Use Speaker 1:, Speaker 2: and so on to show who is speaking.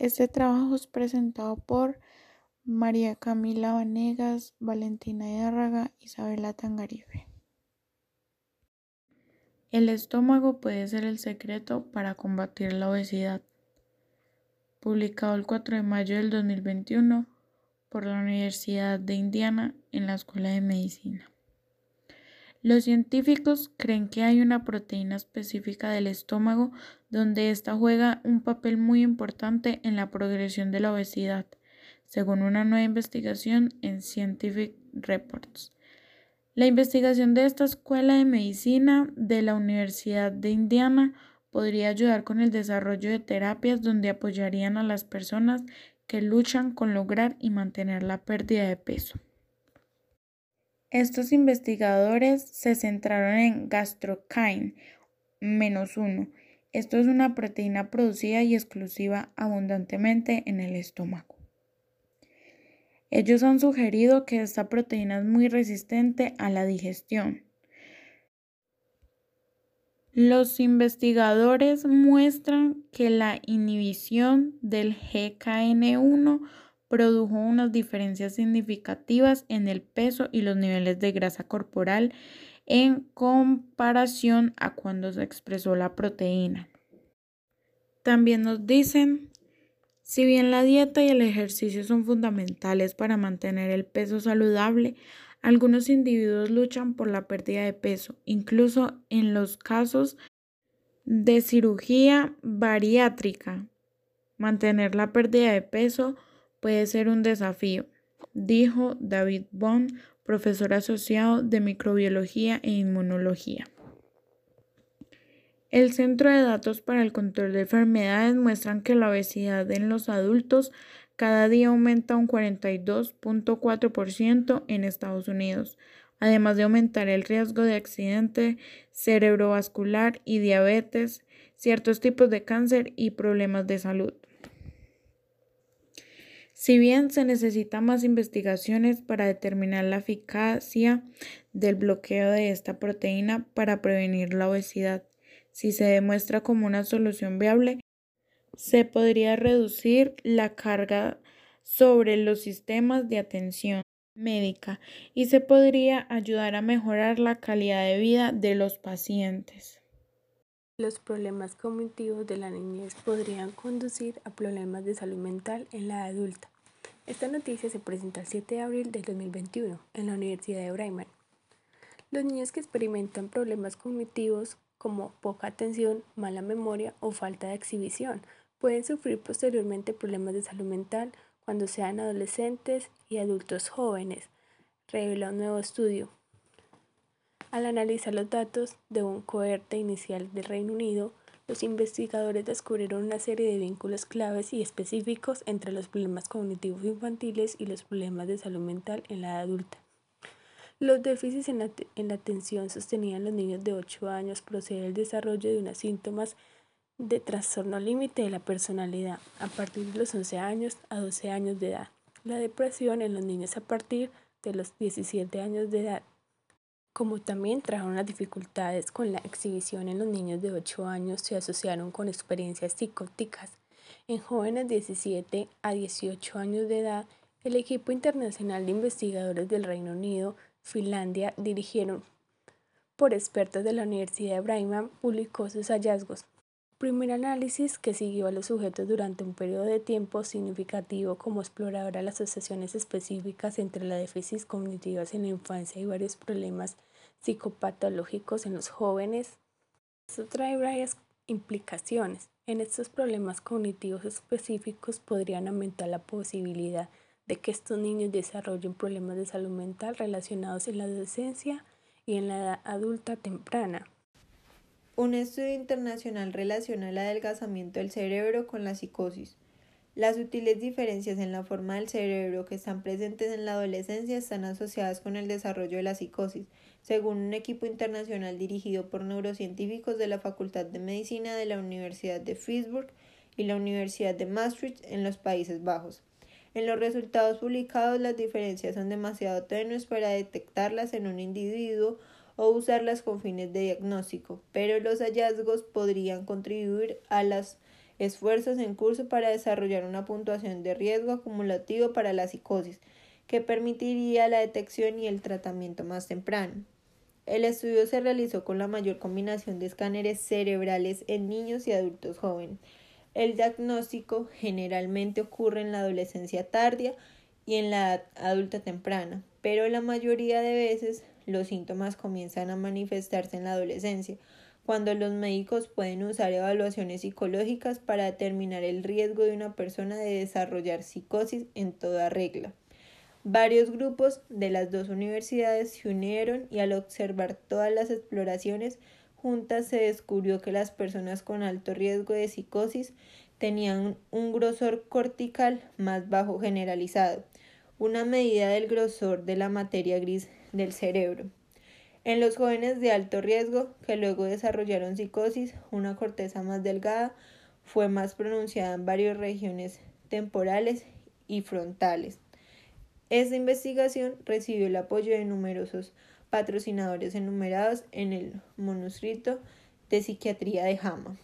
Speaker 1: Este trabajo es presentado por María Camila Vanegas, Valentina Yárraga, Isabela Tangarife. El estómago puede ser el secreto para combatir la obesidad. Publicado el 4 de mayo del 2021 por la Universidad de Indiana en la Escuela de Medicina. Los científicos creen que hay una proteína específica del estómago donde ésta juega un papel muy importante en la progresión de la obesidad, según una nueva investigación en Scientific Reports. La investigación de esta escuela de medicina de la Universidad de Indiana podría ayudar con el desarrollo de terapias donde apoyarían a las personas que luchan con lograr y mantener la pérdida de peso. Estos investigadores se centraron en gastrokine menos 1. Esto es una proteína producida y exclusiva abundantemente en el estómago. Ellos han sugerido que esta proteína es muy resistente a la digestión. Los investigadores muestran que la inhibición del GKN1 produjo unas diferencias significativas en el peso y los niveles de grasa corporal en comparación a cuando se expresó la proteína. También nos dicen, si bien la dieta y el ejercicio son fundamentales para mantener el peso saludable, algunos individuos luchan por la pérdida de peso, incluso en los casos de cirugía bariátrica. Mantener la pérdida de peso puede ser un desafío, dijo David Bond, profesor asociado de microbiología e inmunología. El Centro de Datos para el Control de Enfermedades muestran que la obesidad en los adultos cada día aumenta un 42.4% en Estados Unidos, además de aumentar el riesgo de accidente cerebrovascular y diabetes, ciertos tipos de cáncer y problemas de salud. Si bien se necesitan más investigaciones para determinar la eficacia del bloqueo de esta proteína para prevenir la obesidad, si se demuestra como una solución viable, se podría reducir la carga sobre los sistemas de atención médica y se podría ayudar a mejorar la calidad de vida de los pacientes.
Speaker 2: Los problemas cognitivos de la niñez podrían conducir a problemas de salud mental en la adulta. Esta noticia se presenta el 7 de abril del 2021 en la Universidad de Brigham. Los niños que experimentan problemas cognitivos como poca atención, mala memoria o falta de exhibición pueden sufrir posteriormente problemas de salud mental cuando sean adolescentes y adultos jóvenes, revela un nuevo estudio. Al analizar los datos de un cohorte inicial del Reino Unido, los investigadores descubrieron una serie de vínculos claves y específicos entre los problemas cognitivos infantiles y los problemas de salud mental en la edad adulta. Los déficits en la, atención sostenida en los niños de 8 años procede del desarrollo de unos síntomas de trastorno límite de la personalidad a partir de los 11 años a 12 años de edad. La depresión en los niños a partir de los 17 años de edad como también trajeron las dificultades con la exhibición en los niños de 8 años, se asociaron con experiencias psicóticas. En jóvenes de 17 a 18 años de edad, el equipo internacional de investigadores del Reino Unido, Finlandia, dirigieron por expertos de la Universidad de Brigham, publicó sus hallazgos. Primer análisis que siguió a los sujetos durante un periodo de tiempo significativo como exploradora las asociaciones específicas entre las déficits cognitivas en la infancia y varios problemas psicopatológicos en los jóvenes. Esto trae varias implicaciones. En estos problemas cognitivos específicos podrían aumentar la posibilidad de que estos niños desarrollen problemas de salud mental relacionados en la adolescencia y en la edad adulta temprana.
Speaker 3: Un estudio internacional relaciona el adelgazamiento del cerebro con la psicosis. Las sutiles diferencias en la forma del cerebro que están presentes en la adolescencia están asociadas con el desarrollo de la psicosis, según un equipo internacional dirigido por neurocientíficos de la Facultad de Medicina de la Universidad de Freiburg y la Universidad de Maastricht en los Países Bajos. En los resultados publicados las diferencias son demasiado tenues para detectarlas en un individuo o usarlas con fines de diagnóstico, pero los hallazgos podrían contribuir a las esfuerzos en curso para desarrollar una puntuación de riesgo acumulativo para la psicosis, que permitiría la detección y el tratamiento más temprano. El estudio se realizó con la mayor combinación de escáneres cerebrales en niños y adultos jóvenes. El diagnóstico generalmente ocurre en la adolescencia tardía y en la adulta temprana, pero la mayoría de veces los síntomas comienzan a manifestarse en la adolescencia, cuando los médicos pueden usar evaluaciones psicológicas para determinar el riesgo de una persona de desarrollar psicosis en toda regla. Varios grupos de las dos universidades se unieron y al observar todas las exploraciones juntas se descubrió que las personas con alto riesgo de psicosis tenían un grosor cortical más bajo generalizado, una medida del grosor de la materia gris del cerebro. En los jóvenes de alto riesgo que luego desarrollaron psicosis, una corteza más delgada fue más pronunciada en varias regiones temporales y frontales. Esta investigación recibió el apoyo de numerosos patrocinadores enumerados en el manuscrito de psiquiatría de Jama.